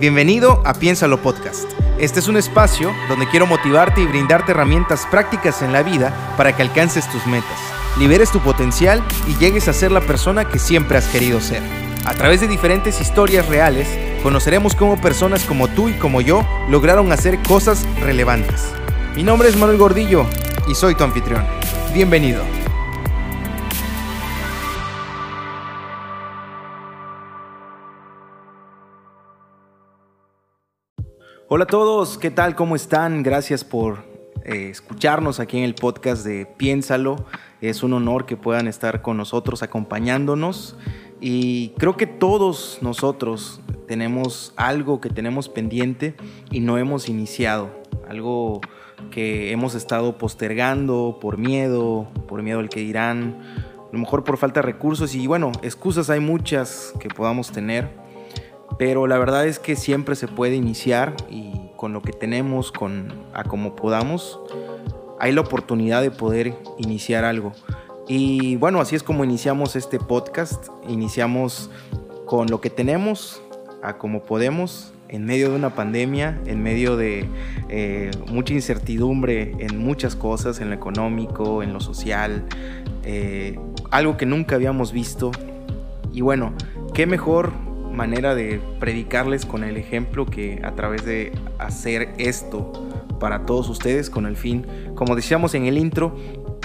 Bienvenido a Piénsalo Podcast. Este es un espacio donde quiero motivarte y brindarte herramientas prácticas en la vida para que alcances tus metas, liberes tu potencial y llegues a ser la persona que siempre has querido ser. A través de diferentes historias reales, conoceremos cómo personas como tú y como yo lograron hacer cosas relevantes. Mi nombre es Manuel Gordillo y soy tu anfitrión. Bienvenido. Hola a todos, ¿qué tal? ¿Cómo están? Gracias por eh, escucharnos aquí en el podcast de Piénsalo. Es un honor que puedan estar con nosotros acompañándonos y creo que todos nosotros tenemos algo que tenemos pendiente y no hemos iniciado, algo que hemos estado postergando por miedo, por miedo al que dirán, a lo mejor por falta de recursos y bueno, excusas hay muchas que podamos tener pero la verdad es que siempre se puede iniciar y con lo que tenemos, con a como podamos, hay la oportunidad de poder iniciar algo. Y bueno, así es como iniciamos este podcast. Iniciamos con lo que tenemos, a como podemos, en medio de una pandemia, en medio de eh, mucha incertidumbre en muchas cosas, en lo económico, en lo social, eh, algo que nunca habíamos visto. Y bueno, qué mejor manera de predicarles con el ejemplo que a través de hacer esto para todos ustedes con el fin, como decíamos en el intro,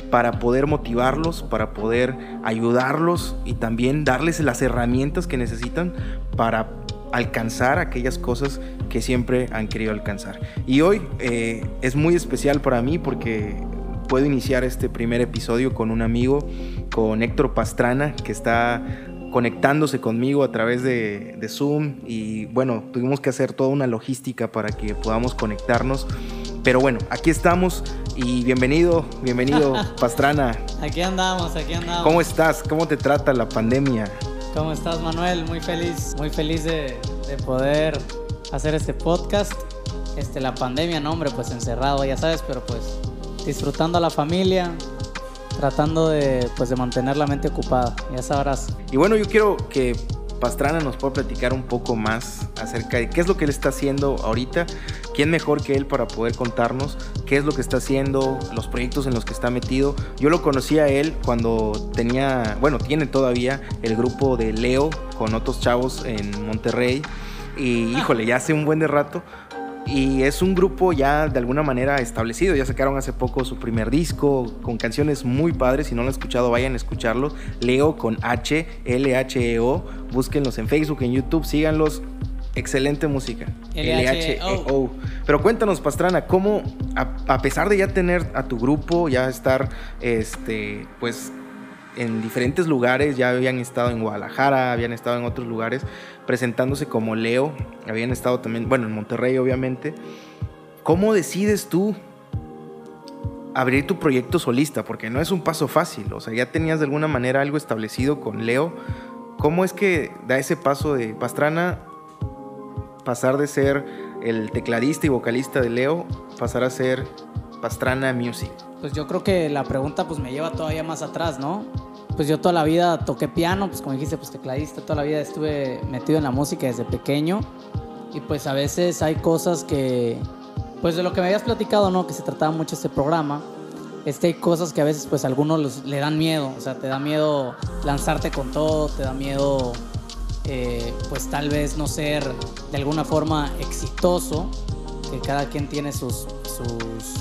para poder motivarlos, para poder ayudarlos y también darles las herramientas que necesitan para alcanzar aquellas cosas que siempre han querido alcanzar. Y hoy eh, es muy especial para mí porque puedo iniciar este primer episodio con un amigo, con Héctor Pastrana, que está conectándose conmigo a través de, Zoom y bueno, tuvimos que hacer toda una logística para que podamos conectarnos. Pero bueno, aquí estamos y bienvenido, bienvenido Pastrana. Aquí andamos, aquí andamos. ¿Cómo estás? ¿Cómo te trata la pandemia? ¿Cómo estás Manuel? Muy feliz, muy feliz de, de poder hacer este podcast. Este, la pandemia, no hombre, pues encerrado, ya sabes, pero pues disfrutando a la familia, tratando de, pues, de mantener la mente ocupada, ya sabrás. Y bueno, yo quiero que Pastrana nos pueda platicar un poco más acerca de qué es lo que él está haciendo ahorita, quién mejor que él para poder contarnos qué es lo que está haciendo, los proyectos en los que está metido. Yo lo conocí a él cuando tenía, bueno, tiene todavía el grupo de Leo con otros chavos en Monterrey. Y híjole, ya hace un buen de rato, y es un grupo ya de alguna manera establecido. Ya sacaron hace poco su primer disco con canciones muy padres. Si no lo han escuchado, vayan a escucharlos. Leo con H, L-H-E-O. Búsquenlos en Facebook, en YouTube, síganlos. Excelente música. L-H-E-O. Pero cuéntanos, Pastrana, ¿cómo, a, pesar de ya tener a tu grupo, ya estar, este, pues, en diferentes lugares, ya habían estado en Guadalajara, habían estado en otros lugares, presentándose como Leo, habían estado también, bueno, en Monterrey obviamente. ¿Cómo decides tú abrir tu proyecto solista? Porque no es un paso fácil, o sea, ya tenías de alguna manera algo establecido con Leo. ¿Cómo es que da ese paso de Pastrana pasar de ser el tecladista y vocalista de Leo, pasar a ser Pastrana Music? Pues yo creo que la pregunta pues me lleva todavía más atrás, ¿no? Pues yo toda la vida toqué piano, pues como dijiste, pues tecladista, toda la vida estuve metido en la música desde pequeño. Y pues a veces hay cosas que, pues de lo que me habías platicado, ¿no? Que se trataba mucho este programa. Este, hay cosas que a veces pues a algunos le dan miedo, o sea, te da miedo lanzarte con todo, te da miedo eh, pues tal vez no ser de alguna forma exitoso, que cada quien tiene sus... sus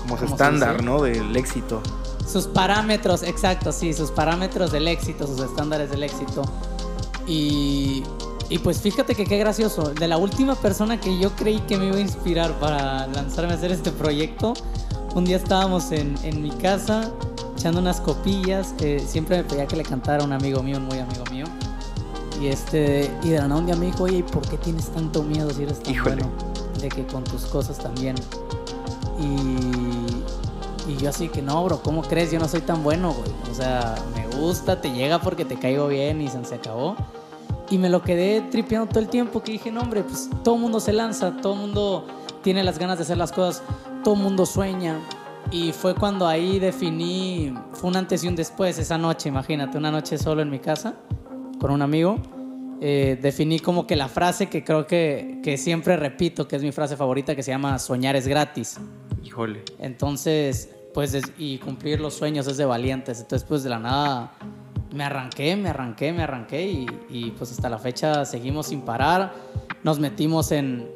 Como su estándar, ¿no? Del éxito sus parámetros, exacto, sí, sus parámetros del éxito, sus estándares del éxito. Y, y pues fíjate que qué gracioso, de la última persona que yo creí que me iba a inspirar para lanzarme a hacer este proyecto, un día estábamos en, en mi casa echando unas copillas, siempre me pedía que le cantara a un amigo mío, un muy amigo mío. Y este, y de la nada un día me dijo, oye, ¿por qué tienes tanto miedo si eres tan bueno? De que con tus cosas también. Y y yo así que no, bro, ¿cómo crees? Yo no soy tan bueno, güey. O sea, me gusta, te llega porque te caigo bien y se, acabó. Y me lo quedé tripeando todo el tiempo que dije, no, hombre, pues todo mundo se lanza, todo mundo tiene las ganas de hacer las cosas, todo mundo sueña. Y fue cuando ahí definí, fue un antes y un después esa noche, imagínate, una noche solo en mi casa con un amigo. eh, definí como que la frase que creo que, que siempre repito, que es mi frase favorita, que se llama soñar es gratis. Híjole. Entonces, pues, es- y cumplir los sueños es de valientes. Entonces, pues de la nada me arranqué, me arranqué, me arranqué y, pues hasta la fecha seguimos sin parar. Nos metimos en,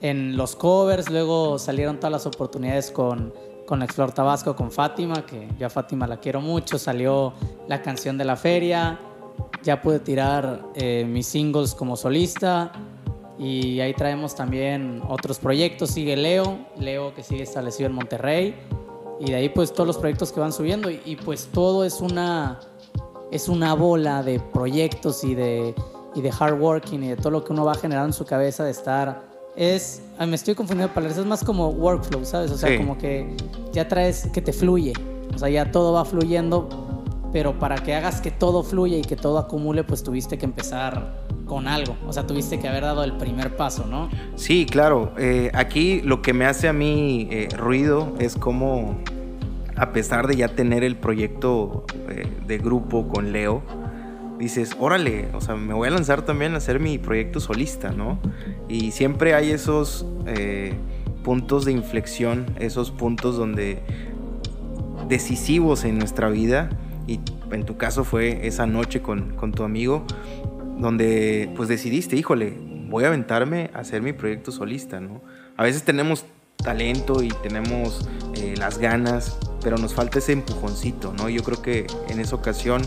en los covers, luego salieron todas las oportunidades con, con Explor Tabasco, con Fátima, que yo Fátima la quiero mucho, salió la canción de la feria, ya pude tirar eh, mis singles como solista y ahí traemos también otros proyectos, sigue Leo, Leo que sigue establecido en Monterrey y de ahí pues todos los proyectos que van subiendo y, y, pues todo es una, es una bola de proyectos y de, y de hard working y de todo lo que uno va generando en su cabeza de estar es, me estoy confundiendo palabras, es más como workflow, ¿sabes? O sea, Sí. como que ya traes que te fluye, o sea, ya todo va fluyendo, pero para que hagas que todo fluya y que todo acumule, pues tuviste que empezar con algo, o sea, tuviste que haber dado el primer paso, ¿no? Sí, claro. Eh, aquí lo que me hace a mí eh, ruido es como, a pesar de ya tener el proyecto eh, de grupo con Leo, dices, órale, o sea, me voy a lanzar también a hacer mi proyecto solista, ¿no? Y siempre hay esos puntos de inflexión, esos puntos donde decisivos en nuestra vida, y en tu caso fue esa noche con, con tu amigo, donde pues decidiste, híjole, voy a aventarme a hacer mi proyecto solista, ¿no? A veces tenemos talento y tenemos eh, las ganas, pero nos falta ese empujoncito, ¿no? Yo creo que en esa ocasión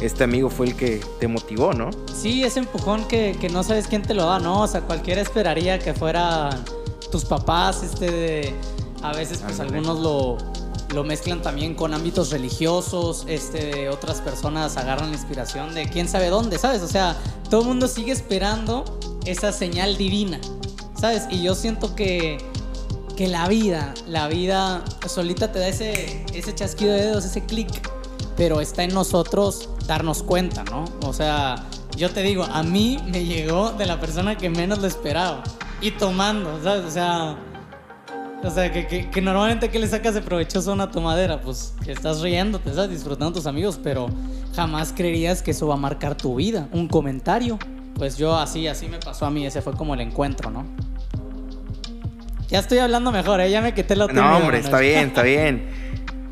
este amigo fue el que te motivó, ¿no? Sí, ese empujón que, que no sabes quién te lo da, ¿no? O sea, cualquiera esperaría que fueran tus papás, este, de- a veces pues algunos lo, lo mezclan también con ámbitos religiosos, este, otras personas agarran la inspiración de quién sabe dónde, ¿sabes? O sea, todo el mundo sigue esperando esa señal divina, ¿sabes? Y yo siento que, que la vida, la vida solita te da ese, ese chasquido de dedos, ese clic, pero está en nosotros darnos cuenta, ¿no? O sea, yo te digo, a mí me llegó de la persona que menos lo esperaba y tomando, ¿sabes? O sea, o sea, que, que, que normalmente que le sacas de provechoso a una tomadera, pues que estás riéndote, estás disfrutando tus amigos, pero jamás creerías que eso va a marcar tu vida. Un comentario, pues yo así, así me pasó a mí, ese fue como el encuentro, ¿no? Ya estoy hablando mejor, ¿eh? ya me quité tímido, No, hombre, está bien, está bien.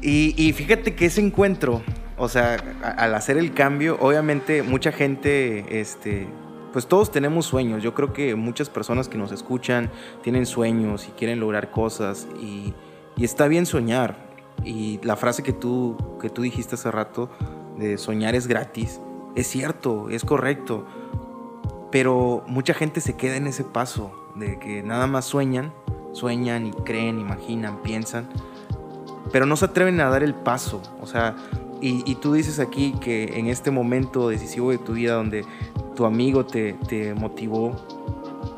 Y, y fíjate que ese encuentro, o sea, a- al hacer el cambio, obviamente mucha gente, este, pues todos tenemos sueños. Yo creo que muchas personas que nos escuchan tienen sueños y quieren lograr cosas y, está bien soñar. Y la frase que tú, que tú dijiste hace rato de soñar es gratis, es cierto, es correcto. Pero mucha gente se queda en ese paso de que nada más sueñan, sueñan y creen, imaginan, piensan, pero no se atreven a dar el paso. O sea, y, y tú dices aquí que en este momento decisivo de tu vida donde tu amigo te, te motivó,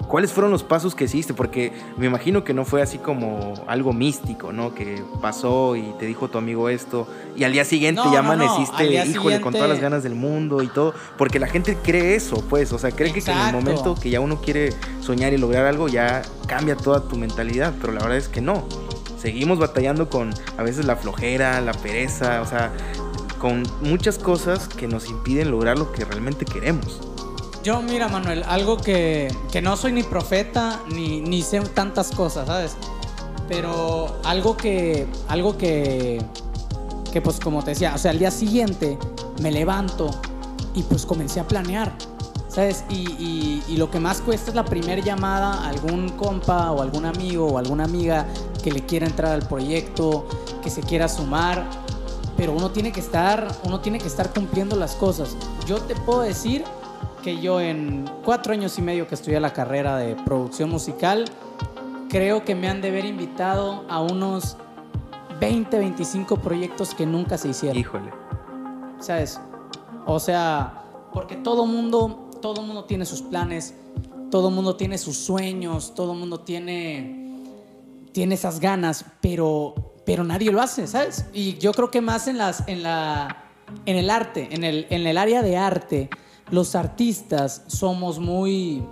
¿cuáles fueron los pasos que hiciste? Porque me imagino que no fue así como algo místico, ¿no? Que pasó y te dijo tu amigo esto y al día siguiente No, ya no, no. amaneciste, Al día híjole, con todas las ganas del mundo y todo, porque la gente cree eso, pues, o sea, cree que, que en el momento que ya uno quiere soñar y lograr algo ya cambia toda tu mentalidad, pero la verdad es que no. Seguimos batallando con a veces la flojera, la pereza, o sea, con muchas cosas que nos impiden lograr lo que realmente queremos. Yo, mira, Manuel, algo que, que no soy ni profeta ni, ni sé tantas cosas, ¿sabes? Pero algo que, algo que, que, pues como te decía, o sea, al día siguiente me levanto y pues comencé a planear, ¿sabes? Y, y- y lo que más cuesta es la primera llamada a algún compa o algún amigo o alguna amiga que le quiera entrar al proyecto, que se quiera sumar, pero uno tiene que estar, uno tiene que estar cumpliendo las cosas. Yo te puedo decir que yo en cuatro años y medio que estudié la carrera de producción musical, creo que me han de haber invitado a unos 20, 25 proyectos que nunca se hicieron. Híjole. ¿sabes? O sea, porque todo mundo, todo mundo tiene sus planes, todo mundo tiene sus sueños, todo mundo tiene, tiene esas ganas, pero, pero nadie lo hace, ¿sabes? Y yo creo que más en las, en la, en el arte, en el, en el área de arte, los artistas somos muy,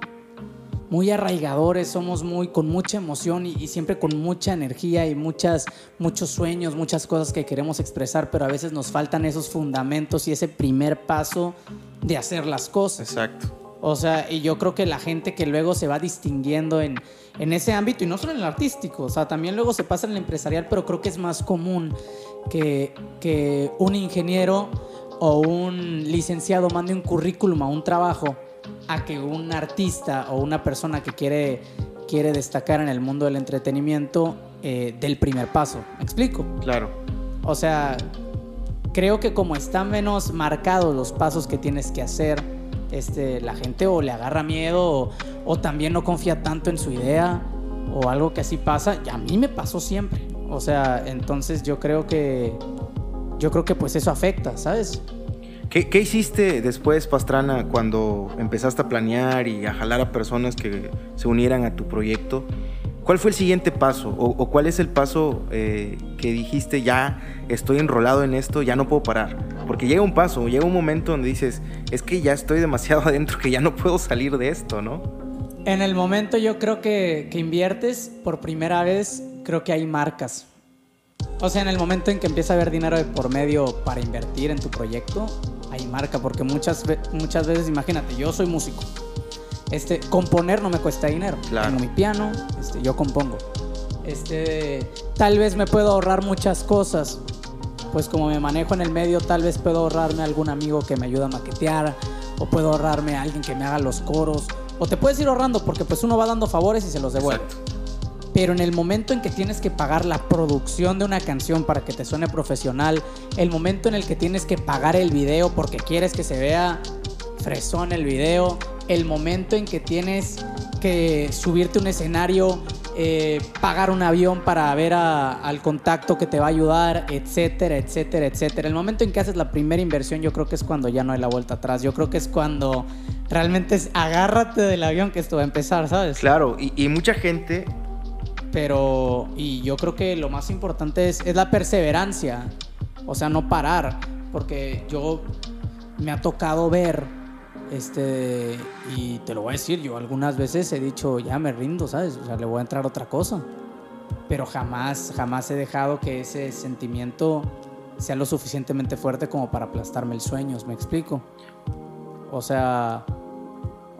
muy arraigadores, somos muy con mucha emoción y, y siempre con mucha energía y muchas, muchos sueños, muchas cosas que queremos expresar, pero a veces nos faltan esos fundamentos y ese primer paso de hacer las cosas. Exacto. O sea, y yo creo que la gente que luego se va distinguiendo en, en ese ámbito, y no solo en el artístico, o sea, también luego se pasa en el empresarial, pero creo que es más común que, que un ingeniero o un licenciado mande un currículum a un trabajo a que un artista o una persona que quiere, quiere destacar en el mundo del entretenimiento eh, del primer paso. ¿Me explico? Claro. O sea, creo que como están menos marcados los pasos que tienes que hacer, este, la gente o le agarra miedo o, o también no confía tanto en su idea o algo que así pasa. Y a mí me pasó siempre. O sea, entonces yo creo que yo creo que pues eso afecta, ¿sabes? ¿Qué, ¿Qué, hiciste después, Pastrana, cuando empezaste a planear y a jalar a personas que se unieran a tu proyecto? ¿Cuál fue el siguiente paso? ¿O, o cuál es el paso eh, que dijiste, ya estoy enrolado en esto, ya no puedo parar? Porque llega un paso, llega un momento donde dices, es que ya estoy demasiado adentro, que ya no puedo salir de esto, ¿no? En el momento yo creo que, que inviertes por primera vez, creo que hay marcas. O sea, en el momento en que empieza a haber dinero de por medio para invertir en tu proyecto, hay marca, porque muchas, muchas veces, imagínate, yo soy músico. Este, componer no me cuesta dinero. Claro. Tengo mi piano, este, yo compongo. Este, tal vez me puedo ahorrar muchas cosas. Pues como me manejo en el medio, tal vez puedo ahorrarme a algún amigo que me ayuda a maquetear, o puedo ahorrarme a alguien que me haga los coros, o te puedes ir ahorrando porque pues uno va dando favores y se los devuelve. Exacto. Pero en el momento en que tienes que pagar la producción de una canción para que te suene profesional, el momento en el que tienes que pagar el video porque quieres que se vea fresón el video, el momento en que tienes que subirte un escenario, eh, pagar un avión para ver al contacto que te va a ayudar, etcétera, etcétera, etcétera. El momento en que haces la primera inversión, yo creo que es cuando ya no hay la vuelta atrás. Yo creo que es cuando realmente es agárrate del avión que esto va a empezar, ¿sabes? Claro, y, y mucha gente pero y yo creo que lo más importante es, es, la perseverancia, o sea, no parar, porque yo me ha tocado ver, este, y te lo voy a decir, yo algunas veces he dicho, ya me rindo, ¿sabes? O sea, le voy a entrar otra cosa, pero jamás, jamás he dejado que ese sentimiento sea lo suficientemente fuerte como para aplastarme el sueño, ¿me explico? O sea,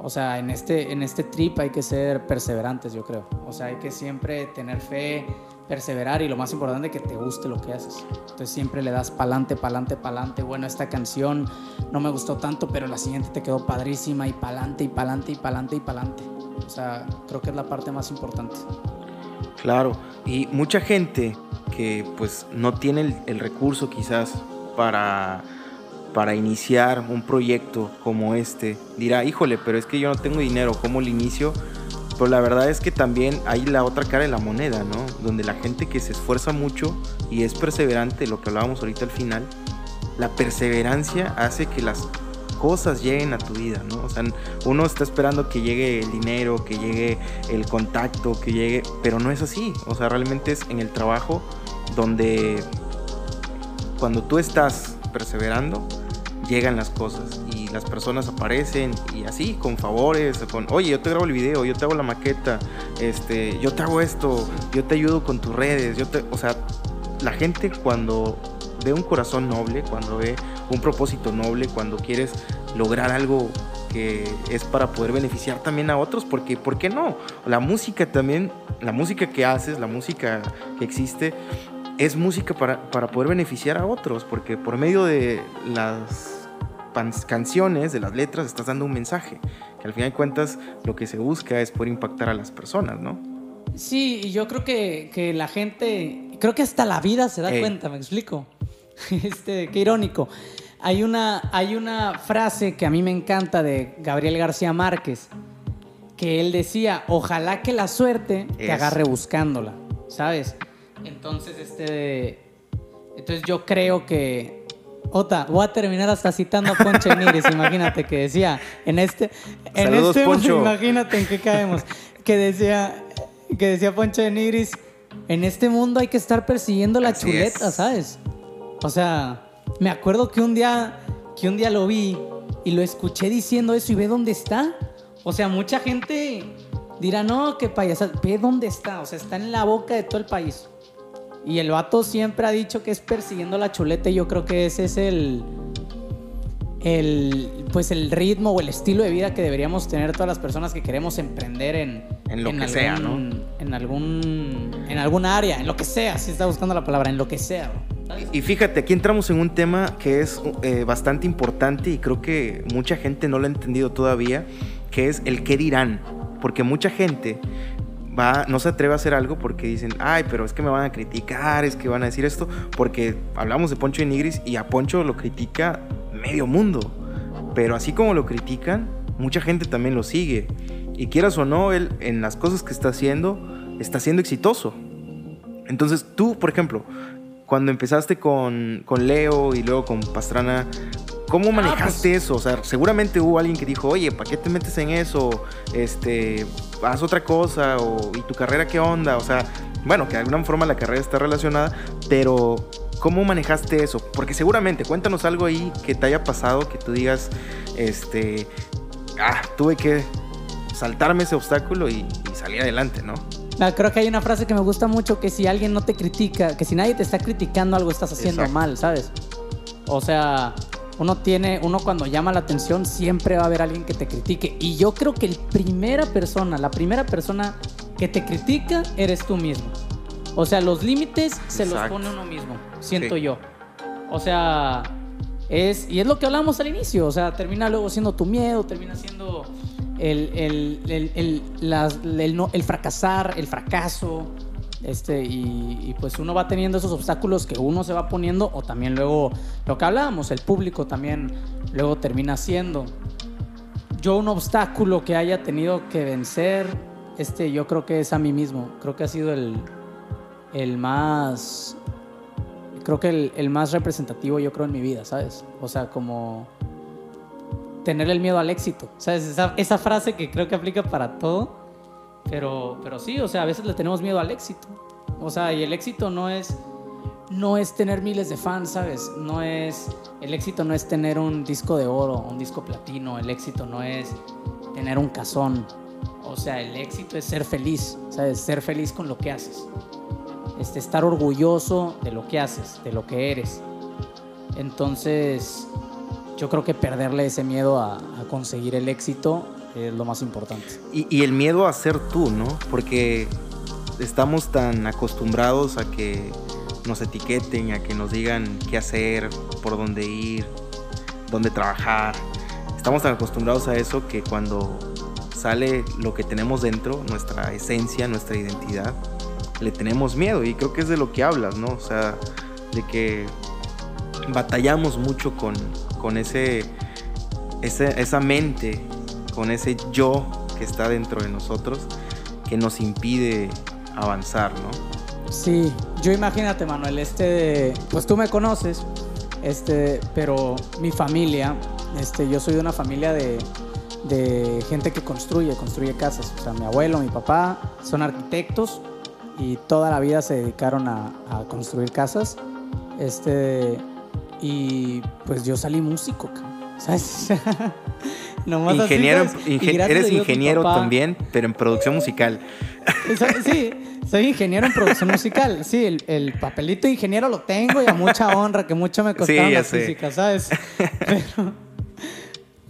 o sea, en este, en este trip hay que ser perseverantes, yo creo. O sea, hay que siempre tener fe, perseverar y lo más importante que te guste lo que haces. Entonces siempre le das pa'lante, pa'lante, pa'lante. Bueno, esta canción no me gustó tanto, pero la siguiente te quedó padrísima y pa'lante y pa'lante y pa'lante y pa'lante. O sea, creo que es la parte más importante. Claro, y mucha gente que pues no tiene el, el recurso quizás para para iniciar un proyecto como este, dirá, híjole, pero es que yo no tengo dinero, ¿cómo lo inicio? Pero la verdad es que también hay la otra cara de la moneda, ¿no? Donde la gente que se esfuerza mucho y es perseverante, lo que hablábamos ahorita al final, la perseverancia hace que las cosas lleguen a tu vida, ¿no? O sea, uno está esperando que llegue el dinero, que llegue el contacto, que llegue, pero no es así. O sea, realmente es en el trabajo donde cuando tú estás perseverando, llegan las cosas y las personas aparecen y así, con favores, con, oye, yo te grabo el video, yo te hago la maqueta, este, yo te hago esto, yo te ayudo con tus redes, yo te, o sea, la gente cuando ve un corazón noble, cuando ve un propósito noble, cuando quieres lograr algo que es para poder beneficiar también a otros, porque ¿por qué no? La música también, la música que haces, la música que existe, es música para, para, poder beneficiar a otros, porque por medio de las canciones, de las letras, estás dando un mensaje, que al final de cuentas lo que se busca es poder impactar a las personas, ¿no? Sí, y yo creo que, que la gente, creo que hasta la vida se da hey. cuenta, me explico. Este, qué irónico. Hay una, hay una frase que a mí me encanta de Gabriel García Márquez, que él decía, ojalá que la suerte es. te agarre buscándola, ¿sabes? Entonces, este. Entonces yo creo que. Ota, voy a terminar hasta citando a Poncho Nigris, imagínate que decía, en este. En Saludos, este Poncho. imagínate en qué caemos. Que decía. Que decía Poncho de Nigris. En este mundo hay que estar persiguiendo la Así chuleta, es. ¿sabes? O sea, me acuerdo que un día. Que un día lo vi y lo escuché diciendo eso y ve dónde está. O sea, mucha gente dirá, no, qué payasa, ve dónde está. O sea, está en la boca de todo el país. Y el vato siempre ha dicho que es persiguiendo la chuleta y yo creo que ese es el... el, pues el ritmo o el estilo de vida que deberíamos tener todas las personas que queremos emprender en, En lo que sea, ¿no? En algún, en algún área, en lo que sea, si está buscando la palabra, en lo que sea. Y fíjate, aquí entramos en un tema que es eh, bastante importante y creo que mucha gente no lo ha entendido todavía, que es el qué dirán. Porque mucha gente va, no se atreve a hacer algo porque dicen, ay, pero es que me van a criticar, es que van a decir esto, porque hablamos de Poncho de Nigris y a Poncho lo critica medio mundo. Pero así como lo critican, mucha gente también lo sigue. Y quieras o no, él en las cosas que está haciendo, está siendo exitoso. Entonces tú, por ejemplo, cuando empezaste con, con Leo y luego con Pastrana, ¿cómo manejaste eso? O sea, seguramente hubo alguien que dijo, oye, ¿para qué te metes en eso? Este, haz otra cosa, o ¿y tu carrera qué onda? O sea, bueno, que de alguna forma la carrera está relacionada, pero ¿cómo manejaste eso? Porque seguramente, cuéntanos algo ahí que te haya pasado, que tú digas, este, ah, tuve que saltarme ese obstáculo y, y salir adelante, ¿no? Ah, Creo que hay una frase que me gusta mucho, que si alguien no te critica, que si nadie te está criticando algo estás haciendo Exacto. mal, ¿sabes? O sea, uno tiene, uno cuando llama la atención siempre va a haber alguien que te critique. Y yo creo que el primera persona, la primera persona que te critica eres tú mismo. O sea, los límites se los pone uno mismo, siento Sí. yo. O sea, es, y es lo que hablamos al inicio, o sea, termina luego siendo tu miedo, termina siendo el, el, el, el- las- el no- el fracasar, el fracaso, este, y, pues uno va teniendo esos obstáculos que uno se va poniendo, o también luego, lo que hablábamos, el público también luego termina siendo. Yo un obstáculo que haya tenido que vencer, este, yo creo que es a mí mismo, creo que ha sido el, el más creo que el, el más representativo yo creo en mi vida, ¿sabes? O sea, como tener el miedo al éxito, ¿sabes? Esa frase que creo que aplica para todo, pero, pero sí, o sea, a veces le tenemos miedo al éxito. O sea, y el éxito no es, no es tener miles de fans, ¿sabes? No es, el éxito no es tener un disco de oro, un disco platino, el éxito no es tener un cazón. O sea, el éxito es ser feliz, ¿sabes? Ser feliz con lo que haces este, estar orgulloso de lo que haces, de lo que eres. Entonces, yo creo que perderle ese miedo a, a conseguir el éxito es lo más importante. Y, y el miedo a ser tú, ¿no? Porque estamos tan acostumbrados a que nos etiqueten, a que nos digan qué hacer, por dónde ir, dónde trabajar. Estamos tan acostumbrados a eso que cuando sale lo que tenemos dentro, nuestra esencia, nuestra identidad, le tenemos miedo. Y creo que es de lo que hablas, ¿no? O sea, de que batallamos mucho con, con ese, ese- esa mente, con ese yo que está dentro de nosotros, que nos impide avanzar, ¿no? Sí, yo imagínate, Manuel, este, pues tú me conoces, este, pero mi familia, este, yo soy de una familia de, de gente que construye, construye casas. O sea, mi abuelo, mi papá son arquitectos y toda la vida se dedicaron a, construir casas. Este, y pues yo salí músico, ¿sabes? Nomás Ingeniero, eres ingeniero también, pero en producción musical. sí, soy ingeniero en producción musical. Sí, el, el papelito de ingeniero lo tengo y a mucha honra, que mucho me costaron Sí, las sé. físicas, ¿sabes? Pero,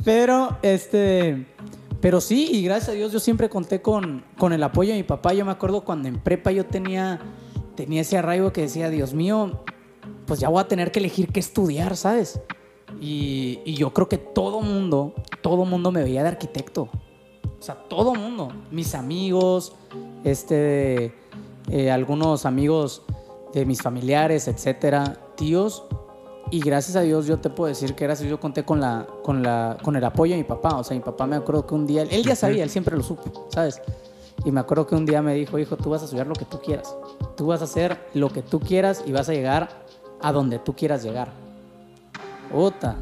pero, este, pero sí, y gracias a Dios yo siempre conté con, con el apoyo de mi papá. Yo me acuerdo cuando en prepa yo tenía, tenía ese arraigo que decía, Dios mío, pues ya voy a tener que elegir qué estudiar, ¿sabes? Y, y yo creo que todo mundo, todo mundo me veía de arquitecto. O sea, todo mundo. Mis amigos, este, eh, algunos amigos de mis familiares, etcétera, tíos. Y gracias a Dios yo te puedo decir que gracias yo conté con, la, con, la, con el apoyo de mi papá. O sea, mi papá me acuerdo que un día, él ya sabía, él siempre lo supo, ¿sabes? Y me acuerdo que un día me dijo, hijo, tú vas a estudiar lo que tú quieras. Tú vas a hacer lo que tú quieras y vas a llegar a donde tú quieras llegar. Puta.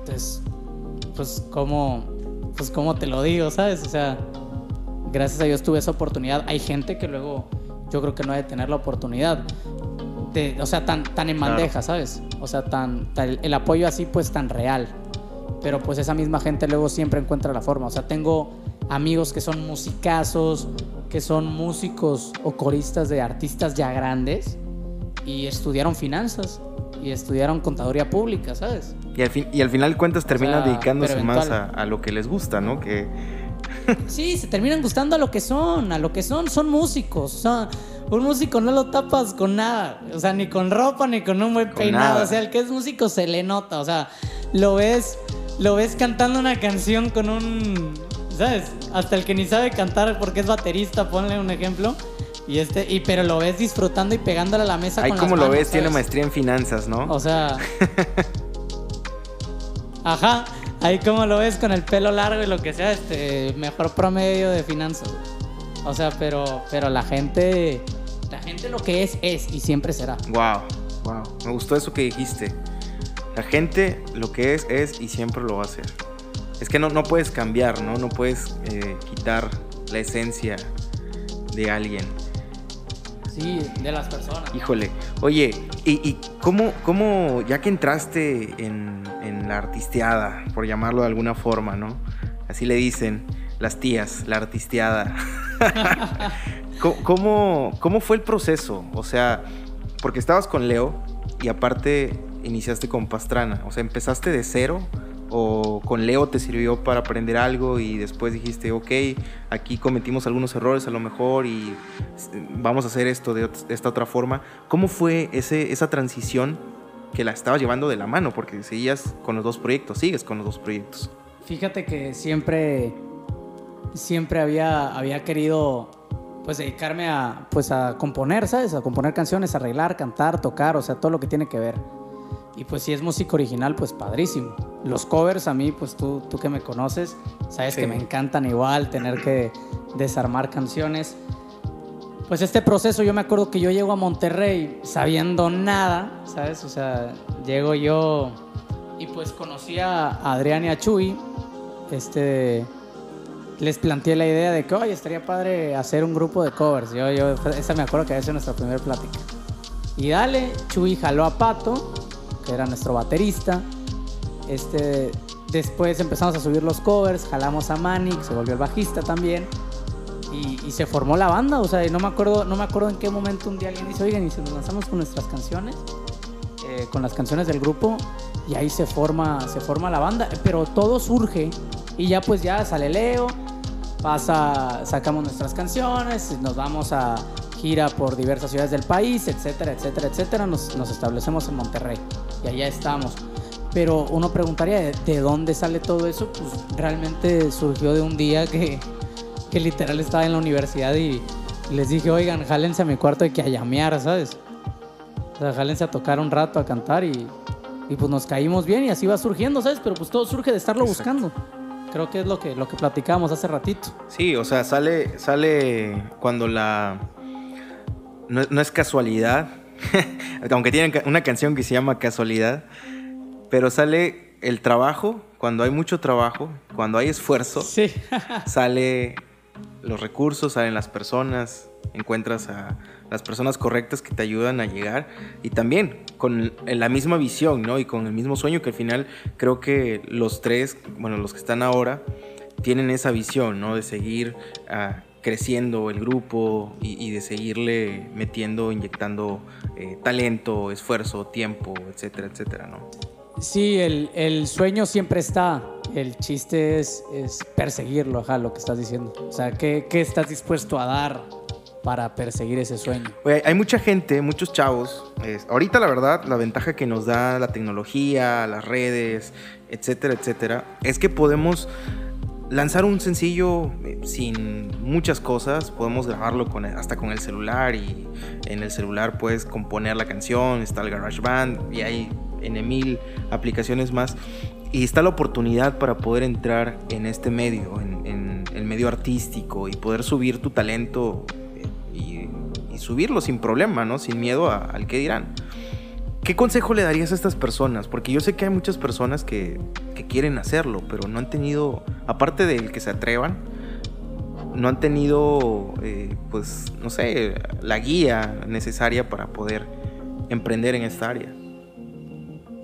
Entonces, pues, ¿cómo, pues, ¿cómo te lo digo, sabes? O sea, gracias a Dios tuve esa oportunidad. Hay gente que luego yo creo que no ha de tener la oportunidad. De, o sea, tan, tan en Claro. bandeja, ¿sabes? O sea, tan, tan- el apoyo así, pues, tan real. Pero pues esa misma gente luego siempre encuentra la forma. O sea, tengo amigos que son musicazos, que son músicos o coristas de artistas ya grandes y estudiaron finanzas y estudiaron contaduría pública, ¿sabes? Y al, fin, y al final cuentas terminan sea, dedicándose más a, a lo que les gusta, ¿no? Que Sí, se terminan gustando a lo que son, a lo que son, son músicos. O sea, un músico no lo tapas con nada, o sea, ni con ropa, ni con un buen Con peinado. nada. O sea, el que es músico se le nota, o sea, lo ves, lo ves cantando una canción con un, ¿sabes? Hasta el que ni sabe cantar porque es baterista, ponle un ejemplo. Y este, y pero lo ves disfrutando y pegándole a la mesa ahí como lo manos, ves, tiene maestría en finanzas, ¿no? O sea. Ajá. Ahí como lo ves con el pelo largo y lo que sea, este mejor promedio de finanzas. O sea, pero, pero la gente. La gente lo que es, es y siempre será. Wow, wow. Me gustó eso que dijiste. La gente lo que es, es y siempre lo va a hacer. Es que no, no puedes cambiar, ¿no? No puedes eh, quitar la esencia de alguien. Sí, de las personas. Híjole. Oye, ¿y, y cómo, cómo, ya que entraste en, en la artisteada, por llamarlo de alguna forma, ¿no? Así le dicen las tías, la artisteada. ¿Cómo, cómo, fue el proceso? O sea, porque estabas con Leo y aparte iniciaste con Pastrana. O sea, ¿empezaste de cero? ¿O con Leo te sirvió para aprender algo y después dijiste, ok, aquí cometimos algunos errores a lo mejor y vamos a hacer esto de esta otra forma? ¿Cómo fue ese, esa transición que la estabas llevando de la mano? Porque seguías con los dos proyectos, sigues con los dos proyectos. Fíjate que siempre, siempre había, había querido pues dedicarme a, pues a componer, ¿sabes? A componer canciones, arreglar, cantar, tocar, o sea, todo lo que tiene que ver. Y pues si es música original, pues padrísimo. Los covers a mí, pues tú, tú que me conoces, sabes Sí. que me encantan igual tener que desarmar canciones. Pues este proceso, yo me acuerdo que yo llego a Monterrey sabiendo nada, ¿sabes? O sea, llego yo y pues conocí a Adrián y a Chuy. Este, les planteé la idea de que, oye, estaría padre hacer un grupo de covers. Yo, yo, esa me acuerdo que había sido nuestra primera plática. Y dale, Chuy jaló a Pato, que era nuestro baterista. Este, después empezamos a subir los covers, jalamos a Manic, se volvió el bajista también. Y, y se formó la banda, o sea, no me acuerdo, no me acuerdo en qué momento un día alguien dice, oigan, y si nos lanzamos con nuestras canciones, eh, con las canciones del grupo, y ahí se forma, se forma la banda, pero todo surge, y ya pues ya sale Leo, pasa, sacamos nuestras canciones, nos vamos a gira por diversas ciudades del país, etcétera, etcétera, etcétera, nos, nos establecemos en Monterrey, y allá estamos. Pero uno preguntaría, ¿de, de dónde sale todo eso? Pues realmente surgió de un día que, que literal estaba en la universidad y les dije, oigan, jálense a mi cuarto y que a llamear, ¿sabes? O sea, jálense a tocar un rato, a cantar y, y pues nos caímos bien y así va surgiendo, ¿sabes? Pero pues todo surge de estarlo Exacto. buscando. Creo que es lo que, lo que platicábamos hace ratito. Sí, o sea, sale, sale cuando la... No, no es casualidad, aunque tienen una canción que se llama Casualidad, pero sale el trabajo, cuando hay mucho trabajo, cuando hay esfuerzo, Sí. sale los recursos, salen las personas, encuentras a las personas correctas que te ayudan a llegar y también con la misma visión, ¿no? Y con el mismo sueño que al final creo que los tres, bueno, los que están ahora, tienen esa visión, ¿no? De seguir ah, creciendo el grupo y, y de seguirle metiendo, inyectando eh, talento, esfuerzo, tiempo, etcétera, etcétera, ¿no? Sí, el, el sueño siempre está. El chiste es, es perseguirlo, ajá, lo que estás diciendo. O sea, ¿qué, qué estás dispuesto a dar para perseguir ese sueño? Oye, hay mucha gente, muchos chavos. es- ahorita la verdad, la ventaja que nos da la tecnología, las redes, etcétera, etcétera, es que podemos lanzar un sencillo eh, sin muchas cosas. Podemos grabarlo con, hasta con el celular y en el celular puedes componer la canción, está el GarageBand y hay N mil aplicaciones más. Y está la oportunidad para poder entrar en este medio, en, en el medio artístico y poder subir tu talento eh, y, y subirlo sin problema, ¿no? Sin miedo a- al que dirán. ¿Qué consejo le darías a estas personas? Porque yo sé que hay muchas personas que, que quieren hacerlo, pero no han tenido, aparte del que se atrevan, no han tenido, eh, pues, no sé, la guía necesaria para poder emprender en esta área.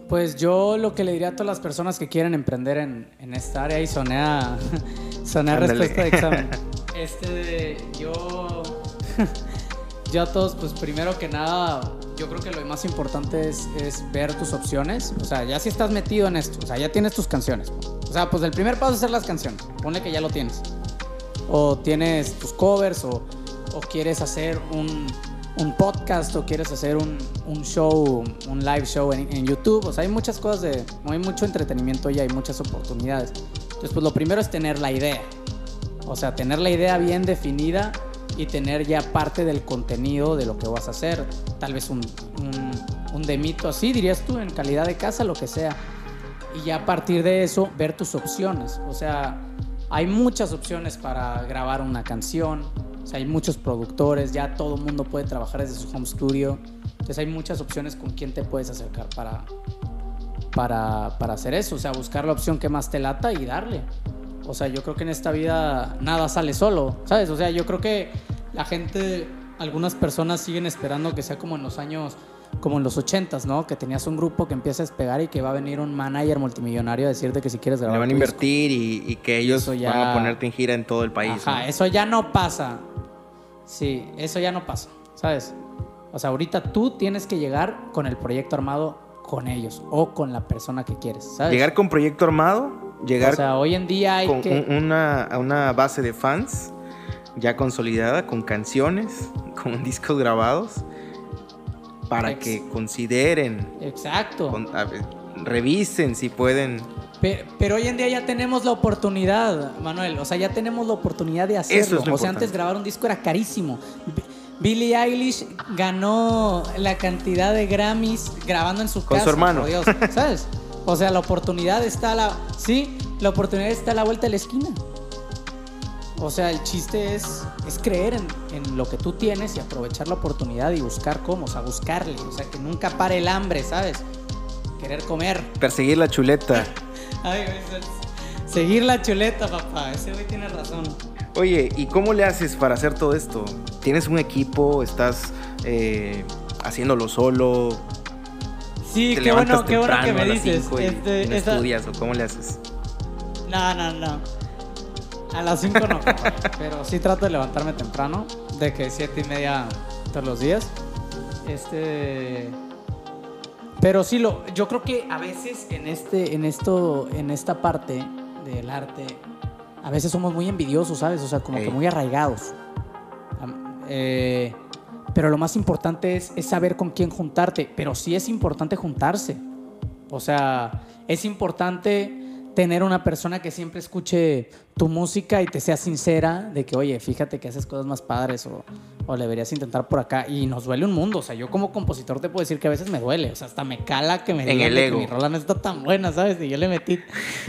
Pues yo lo que le diría a todas las personas que quieren emprender en, en esta área y soné a, soné a Ándale. respuesta de examen. Este, yo, yo a todos, pues primero que nada, yo creo que lo más importante es, es, ver tus opciones. O sea, ya si estás metido en esto, o sea, ya tienes tus canciones. O sea, pues el primer paso es hacer las canciones. Ponle que ya lo tienes. O tienes tus covers, o, o quieres hacer un, un, podcast, o quieres hacer un, un show, un live show en, en, YouTube. O sea, hay muchas cosas de. Hay mucho entretenimiento y hay muchas oportunidades. Entonces, pues lo primero es tener la idea. O sea, tener la idea bien definida y tener ya parte del contenido de lo que vas a hacer. Tal vez un, un, demito así, dirías tú, en calidad de casa, lo que sea. Y ya a partir de eso, ver tus opciones. O sea, hay muchas opciones para grabar una canción. O sea, hay muchos productores, ya todo el mundo puede trabajar desde su home studio. Entonces hay muchas opciones con quién te puedes acercar para, para, para hacer eso. O sea, buscar la opción que más te lata y darle. O sea, yo creo que en esta vida nada sale solo, ¿sabes? O sea, yo creo que la gente, algunas personas siguen esperando que sea como en los años, como en los ochentas, ¿no? Que tenías un grupo que empieza a despegar y que va a venir un manager multimillonario a decirte que si quieres grabar. Le van a invertir y, y, que ellos ya... van a ponerte en gira en todo el país. Ajá, ¿no? eso ya no pasa. Sí, eso ya no pasa, ¿sabes? O sea, ahorita tú tienes que llegar con el proyecto armado con ellos o con la persona que quieres, ¿sabes? Llegar con proyecto armado llegar o sea, hoy en día hay con que... una, una base de fans ya consolidada, con canciones, con discos grabados, para Ex que consideren. Exacto. Con, ver, revisen si pueden. Pero, pero, hoy en día ya tenemos la oportunidad, Manuel. O sea, ya tenemos la oportunidad de hacerlo. Eso es lo o sea, antes grabar un disco era carísimo. Billie Eilish ganó la cantidad de Grammys grabando en su con casa. Con su hermano. Por Dios, ¿sabes? O sea, la oportunidad está a la. Sí, la oportunidad está a la vuelta de la esquina. O sea, el chiste es, es creer en, en, lo que tú tienes y aprovechar la oportunidad y buscar cómo, o sea, buscarle. O sea, que nunca pare el hambre, ¿sabes? Querer comer. Perseguir la chuleta. Ay, seguir la chuleta, papá. Ese güey tiene razón. Oye, ¿y cómo le haces para hacer todo esto? ¿Tienes un equipo? ¿Estás eh, haciéndolo solo? Sí, qué bueno, qué bueno que me dices. Este, y, esa... estudias o cómo le haces? No, no, no. A las 5 no, pero sí trato de levantarme temprano, de que 7 y media todos los días. Este. Pero sí, lo, yo creo que a veces en, este, en, esto, en esta parte del arte, a veces somos muy envidiosos, ¿sabes? O sea, como hey. que muy arraigados. Eh, pero lo más importante es, es, saber con quién juntarte. Pero sí es importante juntarse. O sea, es importante tener una persona que siempre escuche tu música y te sea sincera de que, oye, fíjate que haces cosas más padres o, o deberías intentar por acá. Y nos duele un mundo. O sea, yo como compositor te puedo decir que a veces me duele. O sea, hasta me cala que me en digan el ego. que mi rola no está tan buena, ¿sabes? Y yo le metí,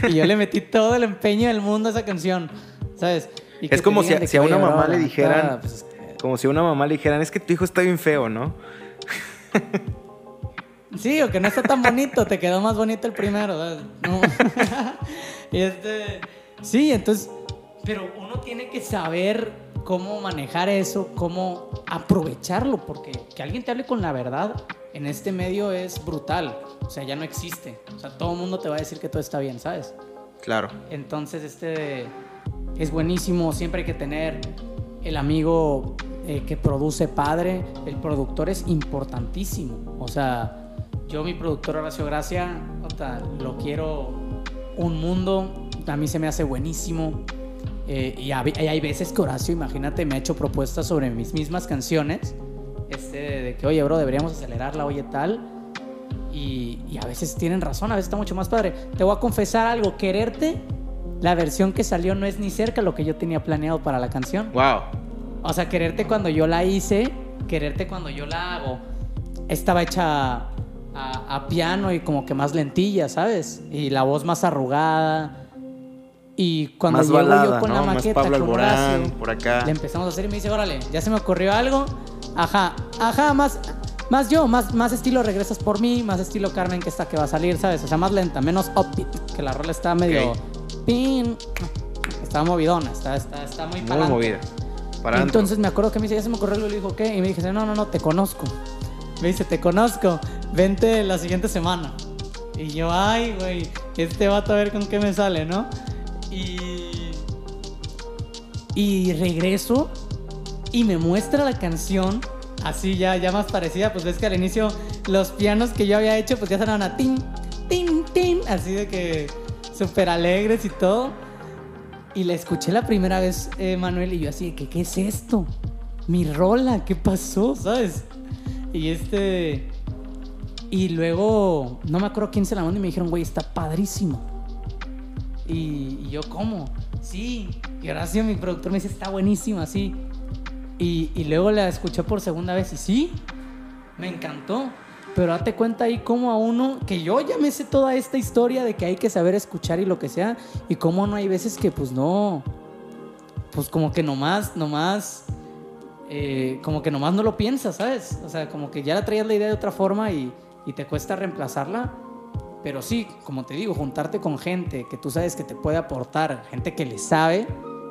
y yo le metí todo el empeño del mundo a esa canción, ¿sabes? Y es como si, que, si a una mamá le dijeran, pues, como si a una mamá le dijeran, es que tu hijo está bien feo, ¿no? Sí, o que no está tan bonito, te quedó más bonito el primero. No. y este, sí, entonces, pero uno tiene que saber cómo manejar eso, cómo aprovecharlo, porque que alguien te hable con la verdad en este medio es brutal. O sea, ya no existe. O sea, todo el mundo te va a decir que todo está bien, ¿sabes? Claro. Entonces, este es buenísimo. Siempre hay que tener el amigo eh, que produce padre. El productor es importantísimo. O sea, yo, mi productor Horacio Gracia, lo quiero un mundo. A mí se me hace buenísimo. Eh, y, hay veces que Horacio, imagínate, me ha hecho propuestas sobre mis mismas canciones. Este, de que, oye, bro, deberíamos acelerarla, oye, tal. Y, y, a veces tienen razón, a veces está mucho más padre. Te voy a confesar algo, quererte, la versión que salió no es ni cerca lo que yo tenía planeado para la canción. Wow. O sea, quererte cuando yo la hice, quererte cuando yo la hago, estaba hecha a, a piano y como que más lentilla, ¿sabes? Y la voz más arrugada. Y cuando más llego balada, yo con ¿no? la maqueta Pablo con Alborán, Horacio, por acá. le empezamos a hacer y me dice, órale, ya se me ocurrió algo. Ajá, ajá, más, más yo, más, más estilo regresas por mí, más estilo Carmen que está que va a salir, ¿sabes? O sea, más lenta, menos upbeat, que la rola está medio... Ok. Pin, está movidona, está, está, está muy Muy movida. Para entonces me acuerdo que me dice, ya se me ocurrió algo, y le dijo, ¿qué? Y me dije, no, no, no, te conozco. Me dice, te conozco, vente la siguiente semana. Y yo, ay, güey, este vato a ver con qué me sale, ¿no? Y... Y regreso y me muestra la canción así ya, ya más parecida, pues ves que al inicio los pianos que yo había hecho pues ya sonaban a tin, tin, tin, así de que súper alegres y todo. Y la escuché la primera vez, eh, Manuel, y yo así que, ¿qué es esto? Mi rola, ¿qué pasó? ¿Sabes? Y este... Y luego, no me acuerdo quién se la mandó y me dijeron, güey, está padrísimo. Y, yo, ¿cómo? Sí. Y mi productor, me dice, está buenísima, sí. Y, y luego la escuché por segunda vez y sí, me encantó. Pero date cuenta ahí como a uno, que yo ya me sé toda esta historia de que hay que saber escuchar y lo que sea, y cómo no hay veces que pues no, pues como que nomás, nomás, eh, como que nomás no lo piensas, ¿sabes? O sea, como que ya la traías la idea de otra forma y, y te cuesta reemplazarla. Pero sí, como te digo, juntarte con gente que tú sabes que te puede aportar, gente que le sabe,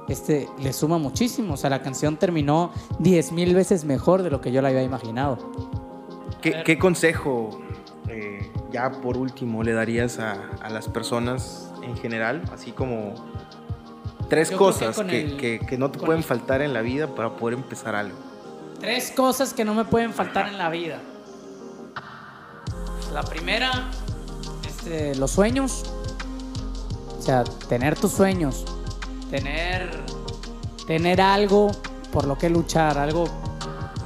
este, le suma muchísimo. O sea, la canción terminó 10 mil veces mejor de lo que yo la había imaginado. ¿Qué, qué consejo, eh, ya por último, le darías a, a, las personas en general? Así como tres Yo creo que cosas que, el- que- que no te pueden el- faltar en la vida para poder empezar algo. Tres cosas que no me pueden faltar en la vida. La primera, este, los sueños. O sea, tener tus sueños. Tener, tener algo por lo que luchar, algo,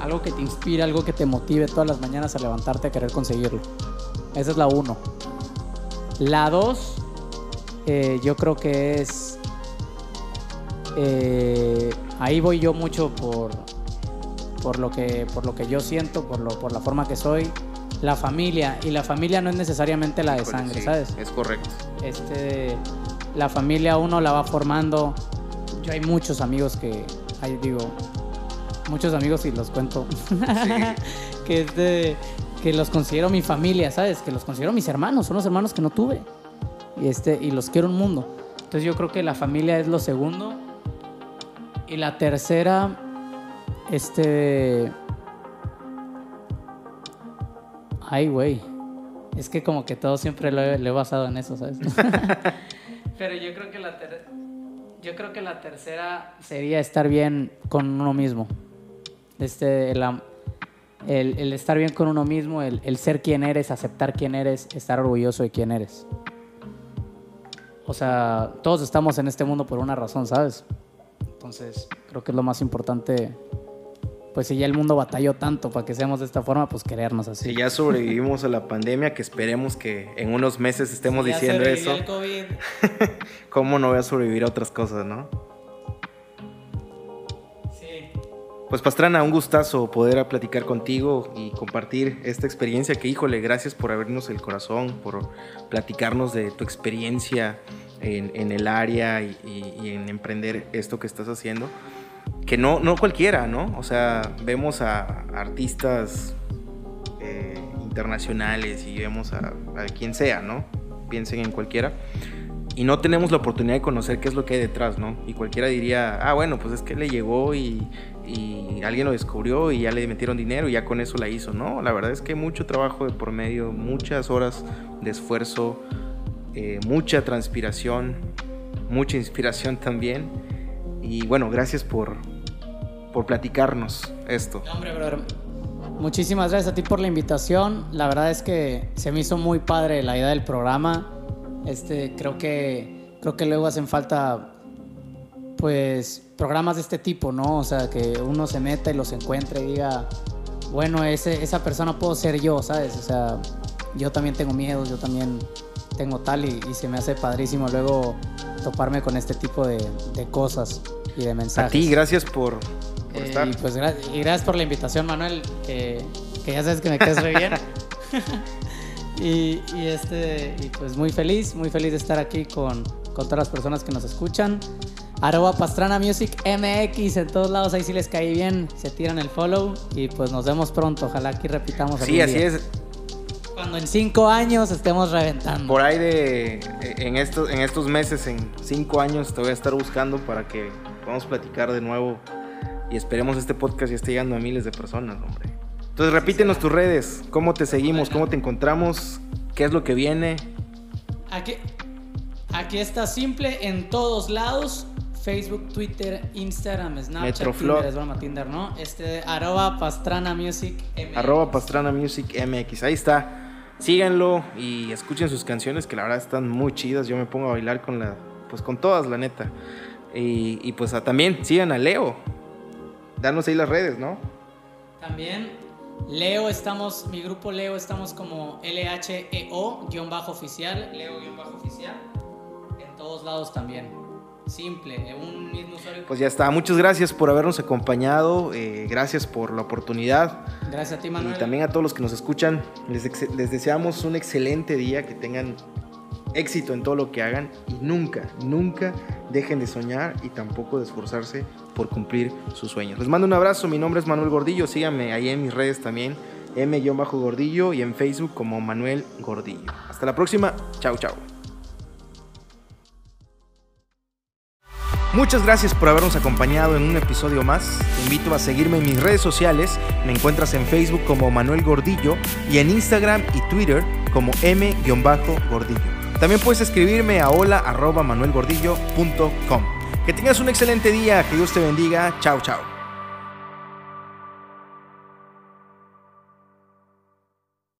algo que te inspire, algo que te motive todas las mañanas a levantarte a querer conseguirlo. Esa es la uno. La dos, eh, yo creo que es... eh, ahí voy yo mucho por, por lo que por lo que yo siento, por lo por la forma que soy, la familia y la familia no es necesariamente la de Híjole, sangre, sí, ¿sabes? Es correcto. Este la familia uno la va formando. Yo hay muchos amigos que ahí digo muchos amigos y los cuento que este que los considero mi familia, ¿sabes? Que los considero mis hermanos, son los hermanos que no tuve. Y este y los quiero un mundo. Entonces yo creo que la familia es lo segundo. Y la tercera este Ay, güey. Es que como que todo siempre lo he, lo he basado en eso, ¿sabes? Pero yo creo que la ter- yo creo que la tercera sería estar bien con uno mismo. Este, el, el- el estar bien con uno mismo, el, el ser quien eres, aceptar quién eres, estar orgulloso de quién eres. O sea, todos estamos en este mundo por una razón, ¿sabes? Entonces, creo que es lo más importante. Pues si ya el mundo batalló tanto para que seamos de esta forma, pues querernos así. Si ya sobrevivimos a la pandemia, que esperemos que en unos meses estemos Ya diciendo eso, el COVID. ¿cómo no voy a sobrevivir a otras cosas, no? Pues Pastrana, un gustazo poder platicar contigo y compartir esta experiencia que, híjole, gracias por abrirnos el corazón, por platicarnos de tu experiencia en, el área y en emprender esto que estás haciendo. Que no, no cualquiera, ¿no? O sea, vemos a artistas eh, internacionales y vemos a, a quien sea, ¿no? Piensen en cualquiera. Y no tenemos la oportunidad de conocer qué es lo que hay detrás, ¿no? Y cualquiera diría, ah, bueno, pues es que le llegó y, y alguien lo descubrió y ya le metieron dinero y ya con eso la hizo. No, la verdad es que mucho trabajo de por medio, muchas horas de esfuerzo, eh, mucha transpiración, mucha inspiración también. Y bueno, gracias por, por platicarnos esto. Hombre, brother. Muchísimas gracias a ti por la invitación. La verdad es que se me hizo muy padre la idea del programa. Este, creo que creo que luego hacen falta pues programas de este tipo, ¿no? O sea, que uno se meta y los encuentre y diga, bueno, ese, esa persona puedo ser yo, ¿sabes? O sea, yo también tengo miedos, yo también tengo tal y, y se me hace padrísimo luego toparme con este tipo de, de cosas y de A mensajes. ti, gracias por, por Eh, estar. y pues gra- y gracias por la invitación, Manuel, que, que ya sabes que me quedas re bien. y, y este, y pues muy feliz, muy feliz de estar aquí con, con todas las personas que nos escuchan. Arroba Pastrana Music MX en todos lados, ahí sí les caí bien, se tiran el follow y pues nos vemos pronto. Ojalá aquí repitamos. Sí, así día. es. Cuando en cinco años estemos reventando. Por ahí de en estos, en estos meses, en cinco años, te voy a estar buscando para que podamos platicar de nuevo y esperemos este podcast ya esté llegando a miles de personas, hombre. Entonces repítenos tus redes, cómo te seguimos, cómo te encontramos, qué es lo que viene. Aquí, aquí está simple en todos lados. Facebook, Twitter, Instagram, Snapchat, Metroflog. Tinder, es broma, Tinder, ¿no? Este, arroba Pastrana Music MX. Arroba Pastrana Music MX. Ahí está. Síganlo y escuchen sus canciones que la verdad están muy chidas. Yo me pongo a bailar con la, pues con todas, la neta. Y, y pues a- también sigan a Leo. Danos ahí las redes, ¿no? También Leo, estamos, mi grupo Leo, estamos como LHEO-oficial, Leo-oficial, en todos lados también. Simple, un mismo usuario. Pues ya está. Muchas gracias por habernos acompañado. eh, gracias por la oportunidad. Gracias a ti, Manuel. Y también a todos los que nos escuchan, les, les deseamos un excelente día, que tengan éxito en todo lo que hagan y nunca, nunca dejen de soñar y tampoco de esforzarse por cumplir sus sueños. Les mando un abrazo, mi nombre es Manuel Gordillo, síganme ahí en mis redes también, M-Gordillo y en Facebook como Manuel Gordillo. Hasta la próxima, chao, chao. Muchas gracias por habernos acompañado en un episodio más. Te invito a seguirme en mis redes sociales. Me encuentras en Facebook como Manuel Gordillo y en Instagram y Twitter como M-Gordillo. También puedes escribirme a hola@manuelgordillo.com. Que tengas un excelente día, que Dios te bendiga. Chao, chao.